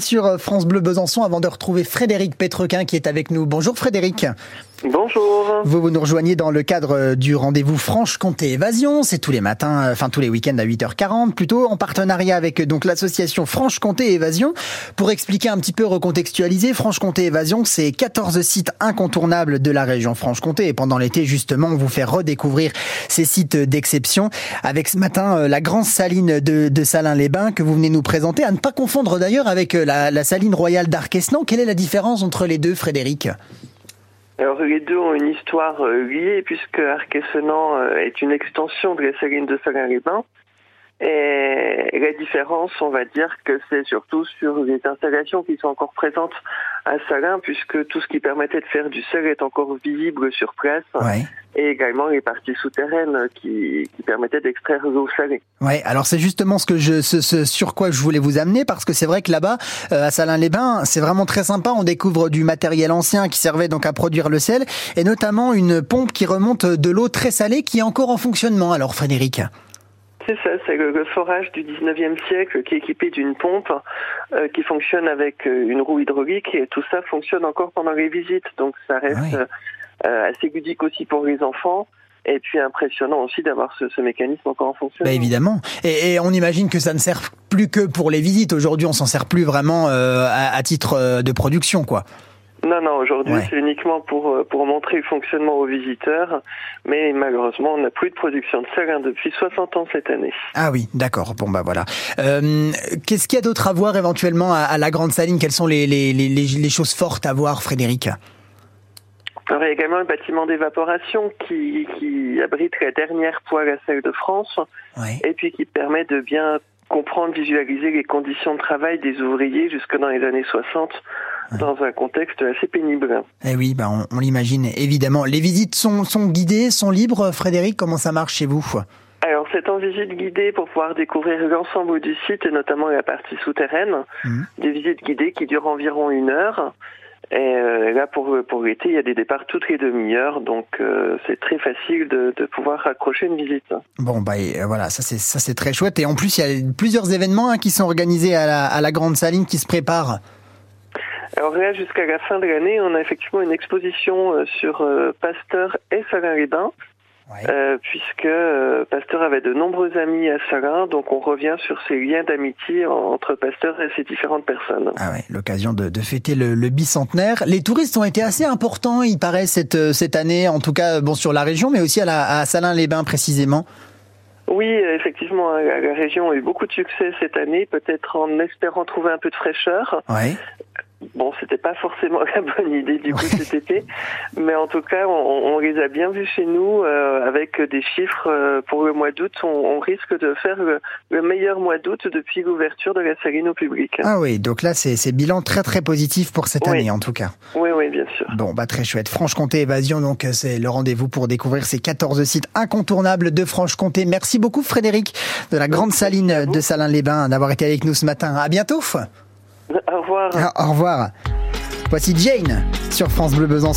sur France Bleu Besançon avant de retrouver Frédéric Petrequin qui est avec nous. Bonjour Frédéric. Bonjour. Vous, vous nous rejoignez dans le cadre du rendez-vous Franche-Comté Évasion. C'est tous les matins, enfin tous les week-ends à 8h40 plutôt, en partenariat avec donc l'association Franche-Comté Évasion. Pour expliquer un petit peu, recontextualiser, Franche-Comté Évasion, c'est 14 sites incontournables de la région Franche-Comté. Et pendant l'été, justement, on vous fait redécouvrir ces sites d'exception avec ce matin euh, la grande saline de, de Salins-les-Bains que vous venez nous présenter. À ne pas confondre d'ailleurs avec euh, la, la saline royale d'Arquesnan. Quelle est la différence entre les deux, Frédéric? Alors les deux ont une histoire euh, liée puisque Arquessenan euh, est une extension de la saline de Salins-les-Bains. Et la différence, on va dire que c'est surtout sur les installations qui sont encore présentes à Salins, puisque tout ce qui permettait de faire du sel est encore visible sur place. Ouais. Et également les parties souterraines qui, qui permettaient d'extraire l'eau salée. Ouais, alors c'est justement ce que je, ce, ce sur quoi je voulais vous amener parce que c'est vrai que là-bas, euh, à Salins-les-Bains, c'est vraiment très sympa. On découvre du matériel ancien qui servait donc à produire le sel et notamment une pompe qui remonte de l'eau très salée qui est encore en fonctionnement. Alors Frédéric. C'est ça, c'est le, forage du 19e siècle qui est équipé d'une pompe euh, qui fonctionne avec euh, une roue hydraulique et tout ça fonctionne encore pendant les visites. Donc ça reste Oui. euh, assez ludique aussi pour les enfants et puis impressionnant aussi d'avoir ce, ce, mécanisme encore en fonction. Bah évidemment. Et, et, on imagine que ça ne sert plus que pour les visites. Aujourd'hui, on s'en sert plus vraiment euh, à, à, titre de production, quoi. Non, non, aujourd'hui ouais. c'est uniquement pour, euh, pour montrer le fonctionnement aux visiteurs, mais malheureusement on n'a plus de production de sel hein, depuis 60 ans cette année. Ah oui, d'accord, bon bah voilà. Euh, Qu'est-ce qu'il y a d'autre à voir éventuellement à, à, la Grande Saline? Quelles sont les, les, les, les choses fortes à voir, Frédéric? Alors, il y a également un bâtiment d'évaporation qui, qui abrite la dernière poêle à sel de France et puis qui permet de bien comprendre, visualiser les conditions de travail des ouvriers jusque dans les années 60 dans un contexte assez pénible. Eh oui, bah on, on l'imagine évidemment. Les visites sont, sont guidées, sont libres, Frédéric. Comment ça marche chez vous? Alors c'est en visite guidée pour pouvoir découvrir l'ensemble du site et notamment la partie souterraine. Mmh. Des visites guidées qui durent environ une heure. Et euh, là, pour, pour l'été, il y a des départs toutes les demi-heures, donc euh, c'est très facile de, de, pouvoir raccrocher une visite. Bon, bah et, euh, voilà, ça c'est ça c'est très chouette. Et en plus, il y a plusieurs événements hein, qui sont organisés à la, à la Grande Saline qui se préparent. Alors là, jusqu'à la fin de l'année, on a effectivement une exposition euh, sur euh, Pasteur et Salins-les-Bains. Ouais. Euh, puisque Pasteur avait de nombreux amis à Salins, donc on revient sur ces liens d'amitié entre Pasteur et ces différentes personnes. Ah ouais, l'occasion de, de, fêter le, le, bicentenaire. Les touristes ont été assez importants, il paraît, cette, cette année, en tout cas bon sur la région, mais aussi à, la, à Salins-les-Bains précisément. Oui, effectivement, la région a eu beaucoup de succès cette année, peut-être en espérant trouver un peu de fraîcheur. Ouais. Bon, c'était pas forcément la bonne idée du coup cet été, mais en tout cas, on, on, les a bien vus chez nous euh, avec des chiffres euh, pour le mois d'août. On, on, risque de faire le, le meilleur mois d'août depuis l'ouverture de la saline au public. Ah oui, donc là, c'est bilan très très positif pour cette oui. année en tout cas. Oui, oui, bien sûr. Bon, bah très chouette. Franche-Comté Évasion, donc c'est le rendez-vous pour découvrir ces 14 sites incontournables de Franche-Comté. Merci beaucoup Frédéric de la Grande Saline de Salins-les-Bains d'avoir été avec nous ce matin. À bientôt. Au revoir. Au revoir. Voici Jane sur France Bleu Besançon.